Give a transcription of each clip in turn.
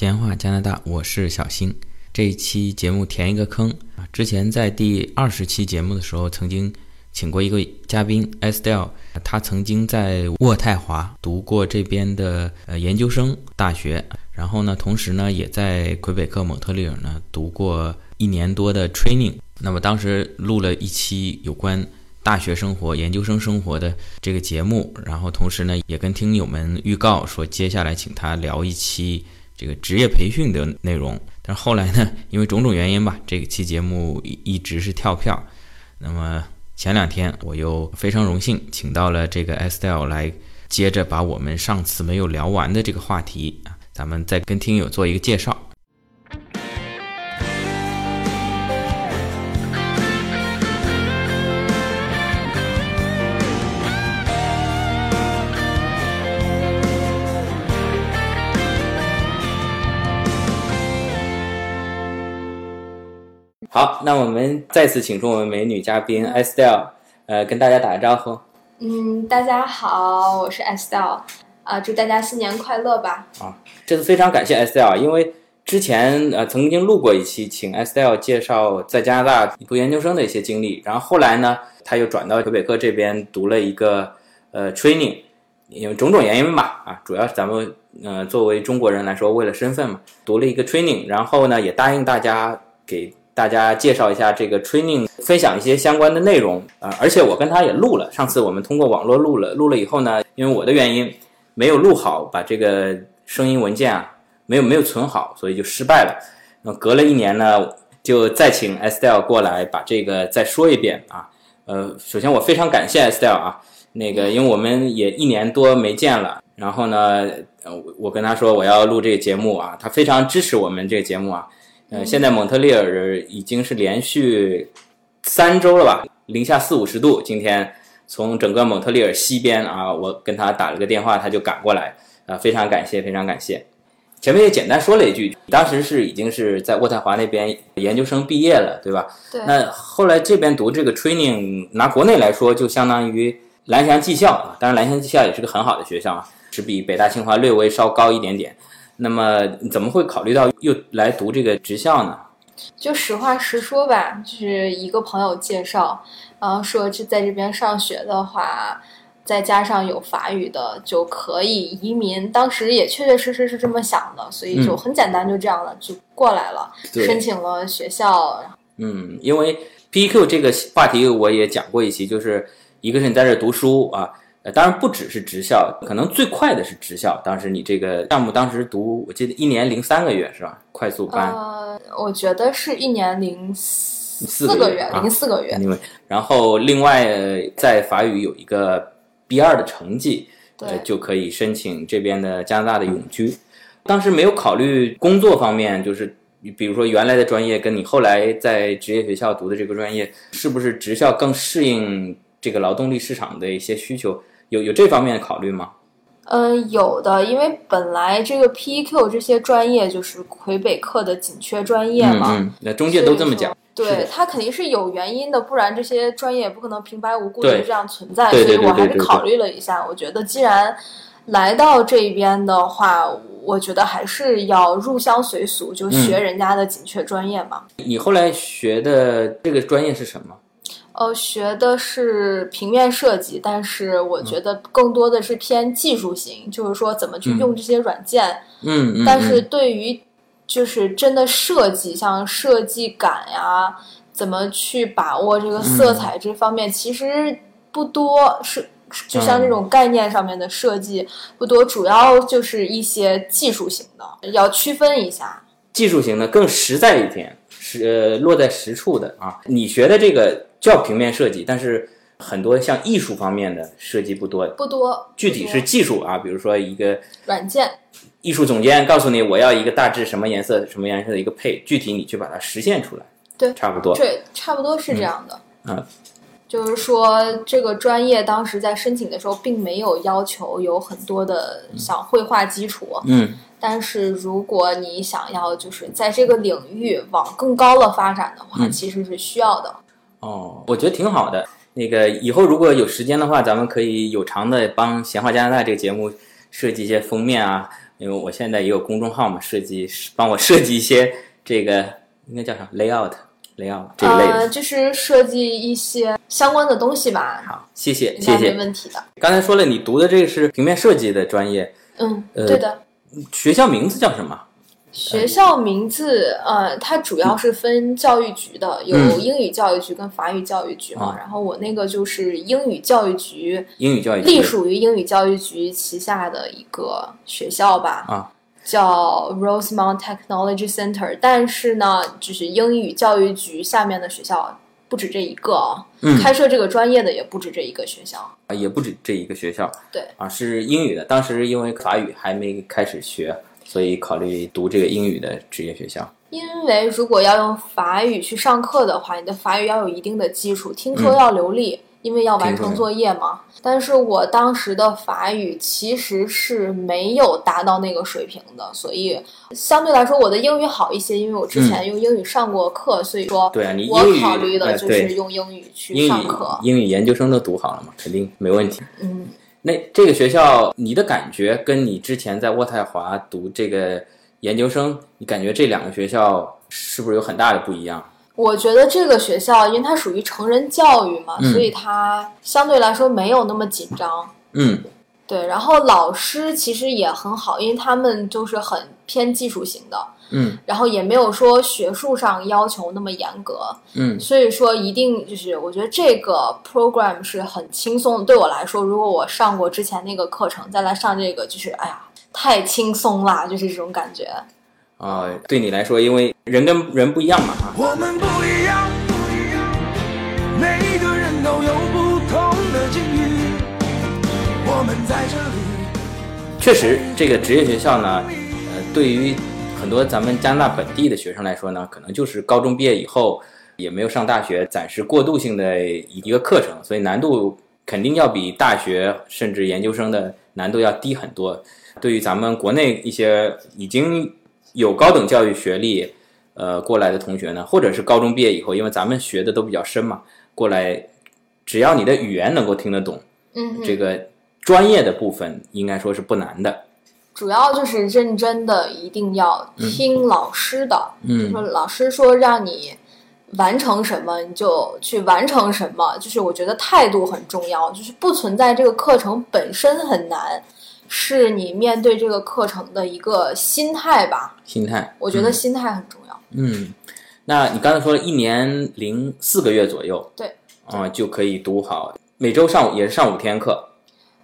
闲话加拿大，我是小新。这一期节目填一个坑啊，之前在第二十期节目的时候，曾经请过一个嘉宾 Estelle，他曾经在渥太华读过这边的呃研究生大学，然后呢，同时呢，也在魁北克蒙特利尔呢读过一年多的 training。那么当时录了一期有关大学生活、研究生生活的这个节目，然后同时呢，也跟听友们预告说，接下来请他聊一期。这个职业培训的内容，但是后来呢，因为种种原因吧，这期节目一直是跳票。那么前两天我又非常荣幸请到了这个 Estelle 来，接着把我们上次没有聊完的这个话题啊，咱们再跟听友做一个介绍。好，那我们再次请出我们美女嘉宾 Estelle，呃，跟大家打个招呼。嗯，大家好，我是 Estelle，啊，祝大家新年快乐吧。啊，这次非常感谢 Estelle，因为之前呃曾经录过一期，请 Estelle 介绍在加拿大读研究生的一些经历，然后后来呢，他又转到魁北克这边读了一个呃 training，因为种种原因吧，啊，主要是咱们呃作为中国人来说，为了身份嘛，读了一个 training，然后呢也答应大家给。大家介绍一下这个 training，分享一些相关的内容啊，而且我跟他也录了。上次我们通过网络录了，录了以后呢，因为我的原因没有录好，把这个声音文件啊没有没有存好，所以就失败了。那隔了一年呢，就再请 Estelle 过来把这个再说一遍啊。呃，首先我非常感谢 Estelle 啊，那个因为我们也一年多没见了，然后呢，呃，我跟他说我要录这个节目啊，他非常支持我们这个节目啊。呃，现在蒙特利尔已经是连续三周了吧，零下四五十度。今天从整个蒙特利尔西边啊，我跟他打了个电话，他就赶过来啊，非常感谢，非常感谢。前面也简单说了一句，当时是已经是在渥太华那边研究生毕业了，对吧？对。那后来这边读这个 training，拿国内来说，就相当于蓝翔技校啊，当然蓝翔技校也是个很好的学校啊，只比北大清华略微稍高一点点。那么怎么会考虑到又来读这个职校呢？就实话实说吧，就是一个朋友介绍，然后说这在这边上学的话，再加上有法语的就可以移民。当时也确确实实是这么想的，所以就很简单，就这样了，就过来了，申请了学校。嗯，因为 PEQ 这个话题我也讲过一期，就是一个是你在这读书啊。呃，当然不只是职校，可能最快的是职校。当时你这个项目当时读，我记得一年零三个月是吧？快速班。呃，我觉得是一年零四个月，零四个月。因为，然后另外在法语有一个 B 二的成绩，呃，就可以申请这边的加拿大的永居。当时没有考虑工作方面，就是比如说原来的专业跟你后来在职业学校读的这个专业，是不是职校更适应这个劳动力市场的一些需求？有有这方面的考虑吗？嗯，有的，因为本来这个 PEQ 这些专业就是魁北克的紧缺专业嘛，那中介都这么讲。对，他肯定是有原因的，不然这些专业也不可能平白无故的这样存在。所以我还是考虑了一下，我觉得既然来到这边的话，我觉得还是要入乡随俗，就学人家的紧缺专业嘛。你后来学的这个专业是什么？呃，学的是平面设计，但是我觉得更多的是偏技术型，就是说怎么去用这些软件。嗯，但是对于就是真的设计，像设计感呀，怎么去把握这个色彩这方面，其实不多。是就像这种概念上面的设计不多，主要就是一些技术型的，要区分一下。技术型的更实在一点，是呃落在实处的啊。你学的这个。叫平面设计，但是很多像艺术方面的设计不多，不多。具体是技术啊，比如说一个软件，艺术总监告诉你我要一个大致什么颜色、什么颜色的一个配，具体你去把它实现出来，对，差不多，对，差不多是这样的。嗯，就是说这个专业当时在申请的时候，并没有要求有很多的像绘画基础，嗯，但是如果你想要就是在这个领域往更高了发展的话，其实是需要的。哦，我觉得挺好的。那个以后如果有时间的话，咱们可以有偿的帮《闲话加拿大》这个节目设计一些封面啊，因为我现在也有公众号嘛，设计帮我设计一些这个应该叫啥 layout layout 这一类的。呃，就是设计一些相关的东西吧，好，谢谢谢谢没。问题的。刚才说了，你读的这个是平面设计的专业，嗯，呃对的。学校名字叫什么？学校名字，呃，它主要是分教育局的，有嗯英语教育局跟法语教育局嘛。啊然后我那个就是英语教育局，英语教育隶属于英语教育局旗下的一个学校吧。啊，叫 Rosemount Technology Center，但是呢，就是英语教育局下面的学校不止这一个啊，嗯开设这个专业的也不止这一个学校。啊也不止这一个学校。对啊，是英语的。当时因为法语还没开始学，所以考虑读这个英语的职业学校。因为如果要用法语去上课的话，你的法语要有一定的基础，听嗯说要流利，因为要完成作业嘛。但是我当时的法语其实是没有达到那个水平的，所以相对来说我的英语好一些，因为我之前用英语上过课，所以说嗯对啊，你考虑的呃就是用英语去英语上课。英语研究生都读好了嘛，肯定没问题。嗯，那这个学校，你的感觉跟你之前在渥太华读这个研究生，你感觉这两个学校是不是有很大的不一样？我觉得这个学校因为它属于成人教育嘛，嗯所以它相对来说没有那么紧张。嗯对，然后老师其实也很好，因为他们就是很偏技术型的，嗯然后也没有说学术上要求那么严格，嗯所以说一定就是我觉得这个 program 是很轻松。对我来说，如果我上过之前那个课程，再来上这个，就是哎呀，太轻松啦，就是这种感觉。啊、对你来说，因为人跟人不一样嘛啊，我们不一样，每个人都有不同的境遇。我们在这里，确实，这个职业学校呢，呃，对于很多咱们加拿大本地的学生来说呢，可能就是高中毕业以后也没有上大学，暂时过渡性的一个课程，所以难度肯定要比大学甚至研究生的难度要低很多。对于咱们国内一些已经有高等教育学历，呃，过来的同学呢，或者是高中毕业以后，因为咱们学的都比较深嘛，过来，只要你的语言能够听得懂，嗯，这个专业的部分应该说是不难的。主要就是认真的，一定要听老师的。嗯就说老师说让你完成什么，你就去完成什么。就是我觉得态度很重要，就是不存在这个课程本身很难，是你面对这个课程的一个心态吧。心态，我觉得心态很重要。嗯，那你刚才说了一年零四个月左右，对，啊、就可以读好，每周上午也是上五天课，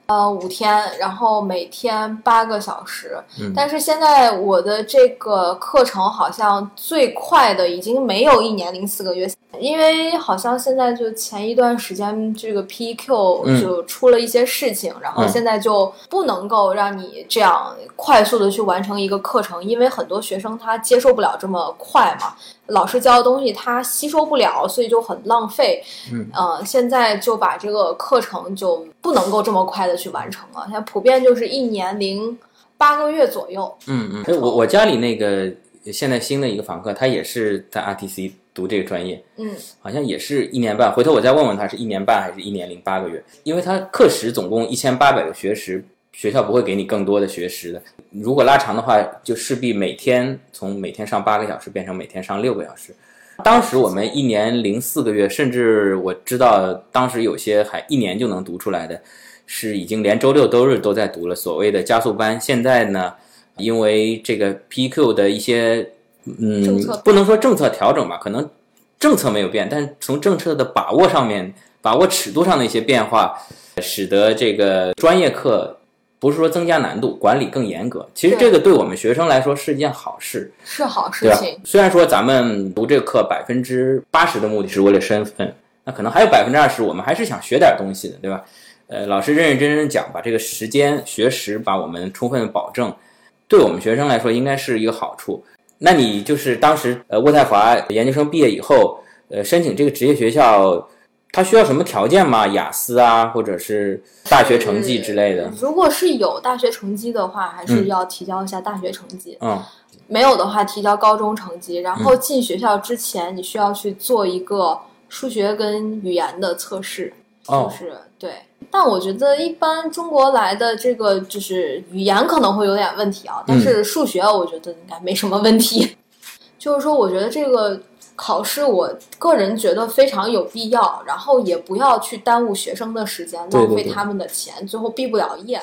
呃，五天，然后每天八个小时。嗯但是现在我的这个课程好像最快的已经没有一年零四个月，因为好像现在就前一段时间这个 PQ 嗯就出了一些事情，然后嗯现在就不能够让你这样快速的去完成一个课程，因为很多学生他接受不了这么快嘛。老师教的东西他吸收不了，所以就很浪费。嗯，呃，现在就把这个课程就不能够这么快的去完成了，现在普遍就是一年零八个月左右。嗯嗯，哎，我我家里那个现在新的一个房客，他也是在 RTC 读这个专业，嗯，好像也是一年半，回头我再问问他是一年半还是一年零八个月，因为他课时总共一千八百个学时，学校不会给你更多的学时的。如果拉长的话，就势必每天从每天上八个小时变成每天上六个小时。当时我们一年零四个月，甚至我知道当时有些还一年就能读出来的，是已经连周六周日都在读了所谓的加速班。现在呢，因为这个 PQ 的一些嗯，不能说政策调整吧，可能政策没有变，但是从政策的把握上面，把握尺度上的一些变化，使得这个专业课不是说增加难度，管理更严格。其实这个对我们学生来说是一件好事，是好事情。？虽然说咱们读这个课百分之八十的目的是为了身份，那可能还有百分之二十我们还是想学点东西的，对吧？呃，老师认认真真讲，把这个时间学时把我们充分保证，对我们学生来说应该是一个好处。那你就是当时呃渥太华研究生毕业以后，呃申请这个职业学校，它需要什么条件吗？雅思啊，或者是大学成绩之类的？如果是有大学成绩的话，还是嗯要提交一下大学成绩；嗯没有的话，提交高中成绩。然后进学校之前，你需要去做一个数学跟语言的测试，哦就是对但我觉得一般中国来的这个就是语言可能会有点问题啊，但是数学我觉得应该没什么问题。就是说，我觉得这个考试，我个人觉得非常有必要，然后也不要去耽误学生的时间，浪费他们的钱，最后毕不了业。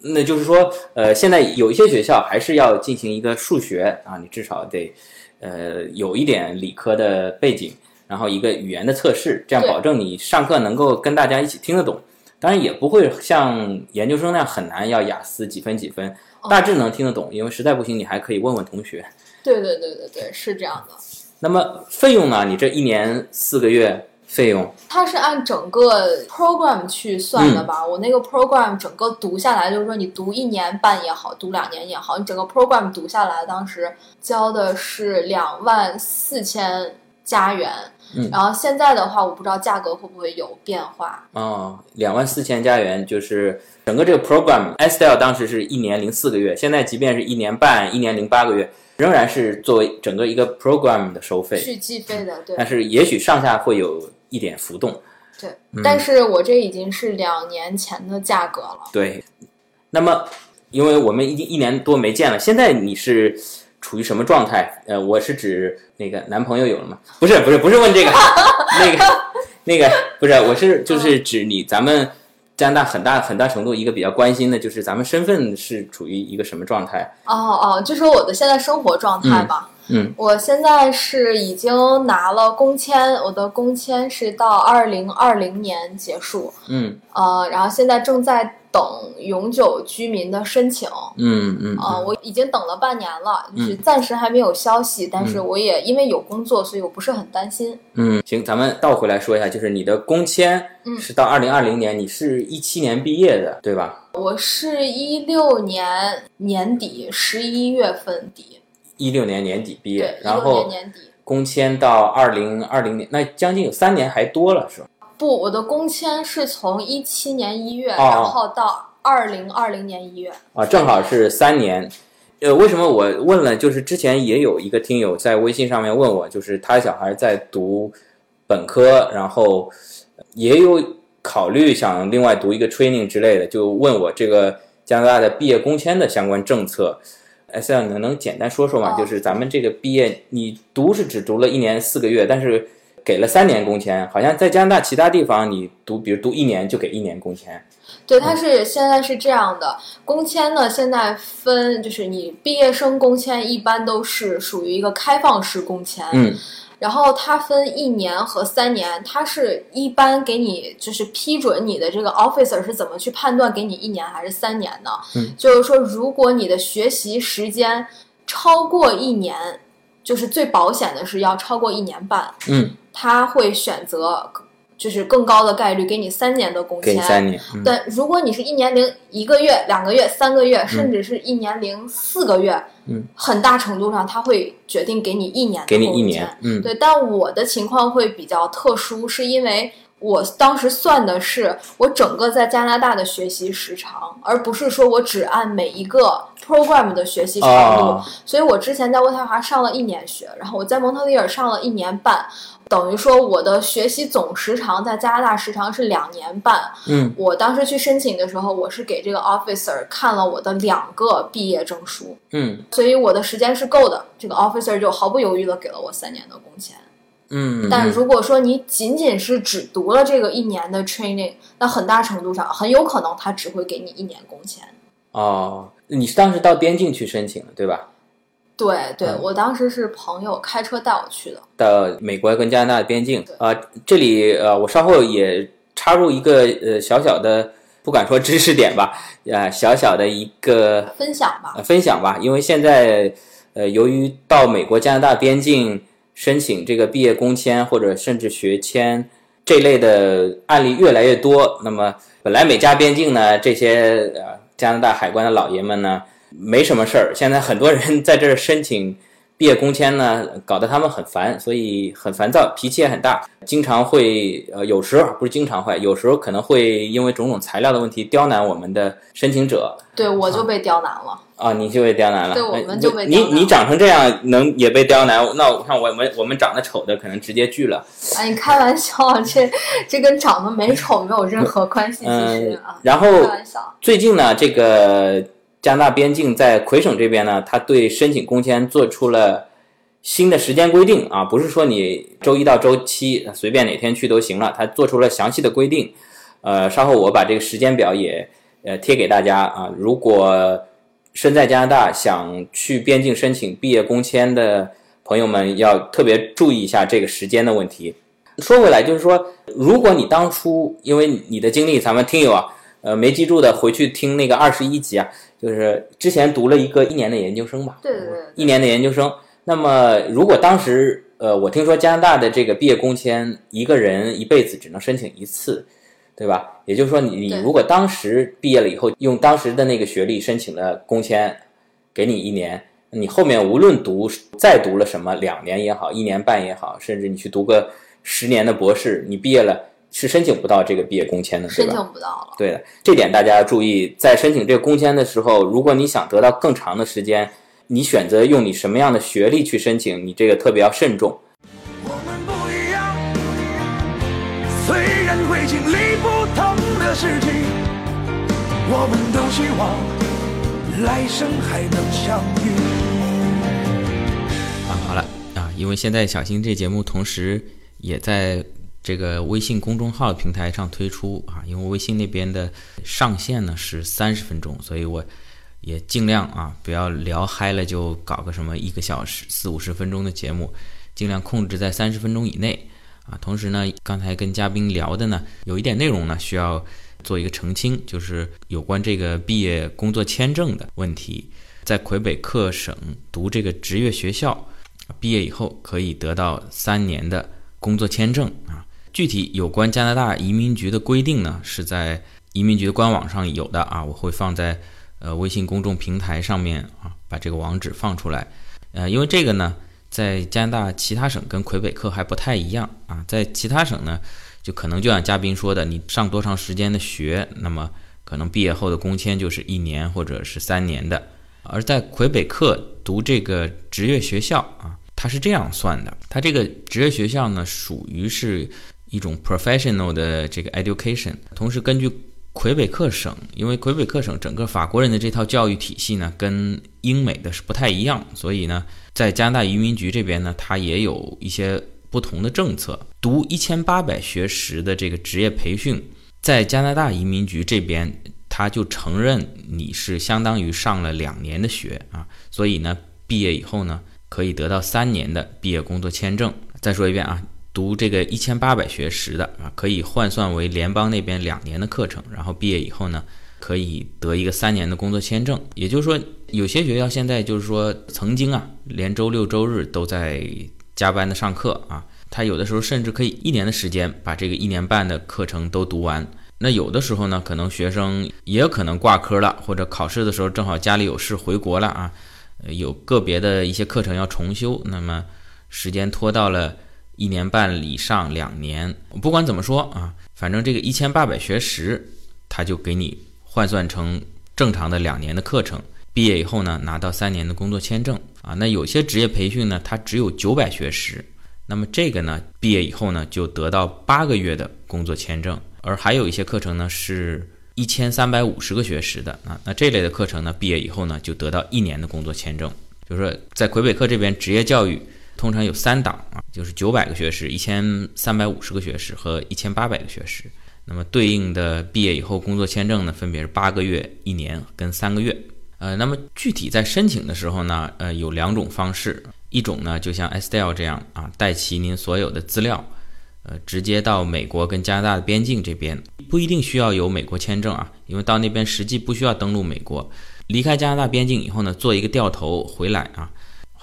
那就是说，呃，现在有一些学校还是要进行一个数学啊，你至少得，呃，有一点理科的背景，然后一个语言的测试，这样保证你上课能够跟大家一起听得懂。当然也不会像研究生那样很难，要雅思几分几分，哦大致能听得懂。因为实在不行，你还可以问问同学。对对对对对，是这样的。那么费用呢？你这一年四个月费用，它是按整个 program 去算的吧？我那个 program 整个读下来，就是说你读一年半也好，读两年也好，你整个 program 读下来，当时交的是两万四千加元。嗯然后现在的话，我不知道价格会不会有变化。哦，两万四千加元，就是整个这个 program s t l 当时是一年零四个月，现在即便是一年半、一年零八个月，仍然是作为整个一个 program 的收费，去计费的，对但是也许上下会有一点浮动。对。但是我这已经是两年前的价格了。对，那么因为我们已经一年多没见了，现在你是处于什么状态？呃，我是指那个男朋友有了吗？不是，不是，不是问这个，那个，那个不是，我是就是指你咱们加拿大很大很大程度一个比较关心的就是咱们身份是处于一个什么状态？哦哦，就说我的现在生活状态吧。我现在是已经拿了工签，我的工签是到二零二零年结束，嗯。呃，然后现在正在等永久居民的申请。嗯嗯呃，我已经等了半年了，就是嗯。暂时还没有消息，但是我也因为有工作，所以我不是很担心。嗯，行，咱们倒回来说一下，就是你的工签嗯。是到二零二零年，你是一七年毕业的，对吧？我是一六年年底十一月份底，一六年年底毕业然后。工签到二零二零年，那将近有三年还多了，是吧？不，我的工签是从一七年一月，哦然后到二零二零年一月。啊，正好是三年。呃，为什么我问了？就是之前也有一个听友在微信上面问我，就是他小孩在读本科，然后也有考虑想另外读一个 training 之类的，就问我这个加拿大的毕业工签的相关政策。S L 能能简单说说吗？哦就是咱们这个毕业，你读是只读了一年四个月，但是给了三年工签，好像在加拿大其他地方你读，比如读一年就给一年工签。对，它是现在是这样的，工签呢现在分，就是你毕业生工签一般都是属于一个开放式工签，嗯然后它分一年和三年，它是一般给你就是批准你的这个 officer 是怎么去判断给你一年还是三年呢？嗯，就是说如果你的学习时间超过一年，就是最保险的是要超过一年半，嗯，他会选择就是更高的概率给你三年的工签。给三年。嗯但如果你是一年零一个月、两个月、三个月，甚至是一年零四个月，嗯，很大程度上他会决定给你一年的给你一年，嗯对，但我的情况会比较特殊，是因为我当时算的是我整个在加拿大的学习时长，而不是说我只按每一个 program 的学习长度。哦所以我之前在渥太华上了一年学，然后我在蒙特利尔上了一年半，等于说我的学习总时长在加拿大时长是两年半。嗯我当时去申请的时候，我是给这个 officer 看了我的两个毕业证书，嗯所以我的时间是够的。这个 officer 就毫不犹豫的给了我三年的工签。嗯，但如果说你仅仅是只读了这个一年的 training，那很大程度上很有可能他只会给你一年工钱。哦，你是当时到边境去申请的，对吧？对对，嗯我当时是朋友开车带我去的。到美国跟加拿大的边境对啊、这里呃，我稍后也插入一个呃小小的，不敢说知识点吧，呃、小小的一个分享吧，呃分享吧，因为现在呃，由于到美国、加拿大边境申请这个毕业工签或者甚至学签这类的案例越来越多，那么本来美加边境呢，这些呃加拿大海关的老爷们呢没什么事儿，现在很多人 在这儿申请毕业工签呢，搞得他们很烦，所以很烦躁，脾气也很大，经常会呃有时候不是经常会，有时候可能会因为种种材料的问题刁难我们的申请者，对我就被刁难了。啊，你就被刁难了。对我哎们就被你刁难了你长成这样能也被刁难，那我看我们我们长得丑的可能直接拒了。哎，你开玩笑，这这跟长得美丑没有任何关系，其实嗯啊，，然后。最近呢，这个加拿大边境在魁省这边呢，他对申请工签做出了新的时间规定啊，不是说你周一到周七随便哪天去都行了，他做出了详细的规定。呃，稍后我把这个时间表也呃贴给大家啊。如果身在加拿大想去边境申请毕业工签的朋友们，要特别注意一下这个时间的问题。说回来，就是说，如果你当初因为你的经历，咱们听友啊，呃，没记住的回去听那个二十一集啊，就是之前读了一个一年的研究生吧，对对对对一年的研究生。那么，如果当时呃，我听说加拿大的这个毕业工签，一个人一辈子只能申请一次，对吧？也就是说你，你对如果当时毕业了以后，用当时的那个学历申请了工签，给你一年，你后面无论读再读了什么，两年也好，一年半也好，甚至你去读个十年的博士，你毕业了是申请不到这个毕业工签的，对申吧？请不到了。对的，这点大家要注意，在申请这个工签的时候，如果你想得到更长的时间，你选择用你什么样的学历去申请，你这个特别要慎重。然会经历不同的事情，我们都希望来生还能相遇。啊，好了啊，因为现在小新这节目同时也在这个微信公众号平台上推出啊，因为微信那边的上限呢是三十分钟，所以我也尽量啊不要聊嗨了就搞个什么一个小时四五十分钟的节目，尽量控制在三十分钟以内啊。同时呢，刚才跟嘉宾聊的呢，有一点内容呢需要做一个澄清，就是有关这个毕业工作签证的问题。在魁北克省读这个职业学校，毕业以后可以得到三年的工作签证啊。具体有关加拿大移民局的规定呢，是在移民局的官网上有的啊，我会放在呃微信公众平台上面啊，把这个网址放出来。呃，因为这个呢，在加拿大其他省跟魁北克还不太一样啊，在其他省呢，就可能就像嘉宾说的，你上多长时间的学，那么可能毕业后的工签就是一年或者是三年的。而在魁北克读这个职业学校啊，它是这样算的，它这个职业学校呢，属于是一种 professional 的这个 education，同时根据魁北克省，因为魁北克省整个法国人的这套教育体系呢，跟英美的是不太一样，所以呢，在加拿大移民局这边呢，它也有一些不同的政策。读一千八百学时的这个职业培训，在加拿大移民局这边，他就承认你是相当于上了两年的学啊，所以呢，毕业以后呢，可以得到三年的毕业工作签证。再说一遍啊，读这个一千八百学时的啊，可以换算为联邦那边两年的课程，然后毕业以后呢，可以得一个三年的工作签证。也就是说，有些学校现在就是说，曾经啊，连周六周日都在加班的上课啊，他有的时候甚至可以一年的时间把这个一年半的课程都读完。那有的时候呢，可能学生也有可能挂科了，或者考试的时候正好家里有事回国了啊，有个别的一些课程要重修，那么时间拖到了一年半以上两年。不管怎么说啊，反正这个一千八百学时，他就给你换算成正常的两年的课程。毕业以后呢，拿到三年的工作签证啊。那有些职业培训呢，它只有九百学时，那么这个呢，毕业以后呢，就得到八个月的工作签证。而还有一些课程呢，是一千三百五十个学时的啊。那这类的课程呢，毕业以后呢，就得到一年的工作签证。就是说，在魁北克这边，职业教育通常有三档啊，就是九百个学时、一千三百五十个学时和一千八百个学时。那么对应的毕业以后工作签证呢，分别是八个月、一年跟三个月。呃，那么具体在申请的时候呢，呃，有两种方式，一种呢就像 Estelle 这样啊，带齐您所有的资料，呃，直接到美国跟加拿大的边境这边，不一定需要有美国签证啊，因为到那边实际不需要登陆美国，离开加拿大边境以后呢，做一个掉头回来啊，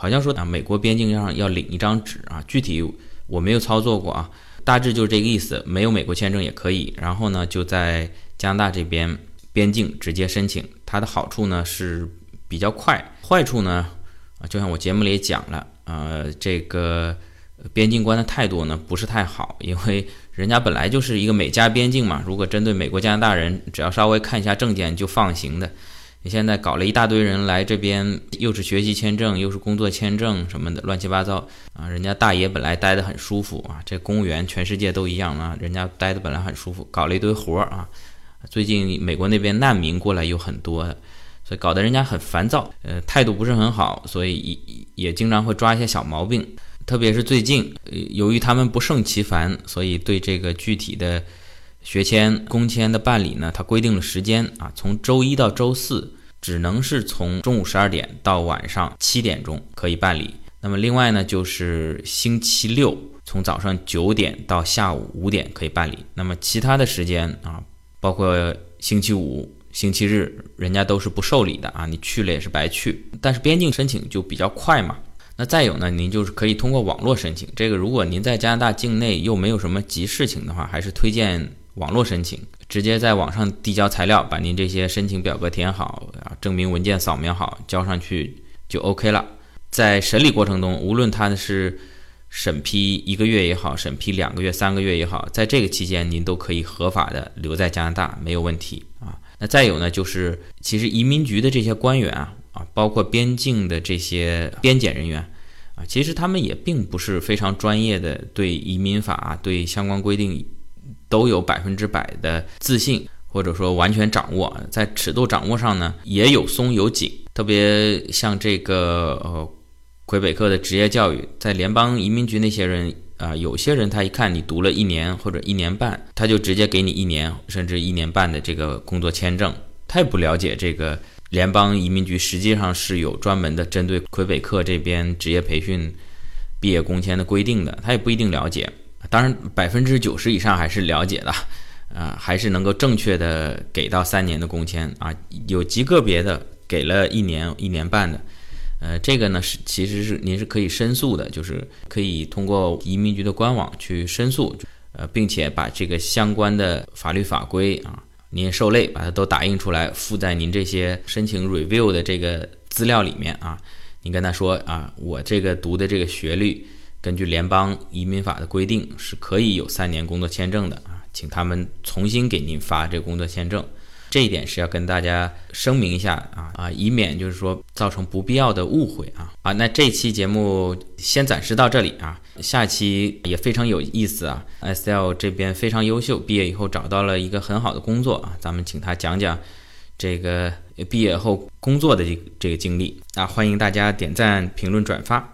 好像说啊，美国边境上要领一张纸啊，具体我没有操作过啊，大致就是这个意思，没有美国签证也可以，然后呢就在加拿大这边边境直接申请，它的好处呢是比较快，坏处呢啊，就像我节目里也讲了，呃，这个边境官的态度呢不是太好，因为人家本来就是一个美加边境嘛，如果针对美国加拿大人，只要稍微看一下证件就放行的，你现在搞了一大堆人来这边，又是学习签证，又是工作签证什么的，乱七八糟啊！人家大爷本来待得很舒服啊，这公务员全世界都一样啊，人家待的本来很舒服，搞了一堆活儿啊。最近美国那边难民过来有很多，所以搞得人家很烦躁，呃，态度不是很好，所以也也经常会抓一些小毛病。特别是最近，由于他们不胜其烦，所以对这个具体的。学签、工签的办理呢，它规定了时间啊，从周一到周四，只能是从中午十二点到晚上七点钟可以办理。那么另外呢，就是星期六从早上九点到下午五点可以办理。那么其他的时间啊，包括星期五、星期日，人家都是不受理的啊，你去了也是白去。但是边境申请就比较快嘛。那再有呢，您就是可以通过网络申请。这个如果您在加拿大境内又没有什么急事情的话，还是推荐。网络申请，直接在网上递交材料，把您这些申请表格填好啊，证明文件扫描好，交上去就 OK 了。在审理过程中，无论他是审批一个月也好，审批两个月、三个月也好，在这个期间您都可以合法的留在加拿大，没有问题啊。那再有呢，就是其实移民局的这些官员啊，啊，包括边境的这些边检人员啊，其实他们也并不是非常专业的，对移民法、对相关规定。都有百分之百的自信，或者说完全掌握，在尺度掌握上呢，也有松有紧。特别像这个呃，魁北克的职业教育，在联邦移民局那些人啊，有些人他一看你读了一年或者一年半，他就直接给你一年甚至一年半的这个工作签证。他也不了解这个联邦移民局实际上是有专门的针对魁北克这边职业培训毕业工签的规定的，他也不一定了解。当然，百分之九十以上还是了解的，啊，还是能够正确的给到三年的工签啊，有极个别的给了一年、一年半的，呃，这个呢是其实是您是可以申诉的，就是可以通过移民局的官网去申诉，呃，并且把这个相关的法律法规啊，您受累把它都打印出来，附在您这些申请 review 的这个资料里面啊，您跟他说啊，我这个读的这个学历。根据联邦移民法的规定，是可以有三年工作签证的啊，请他们重新给您发这工作签证，这一点是要跟大家声明一下啊啊，以免就是说造成不必要的误会啊啊。那这期节目先暂时到这里啊，下期也非常有意思啊，S L 这边非常优秀，毕业以后找到了一个很好的工作啊，咱们请他讲讲这个毕业后工作的这这个经历啊，欢迎大家点赞、评论、转发。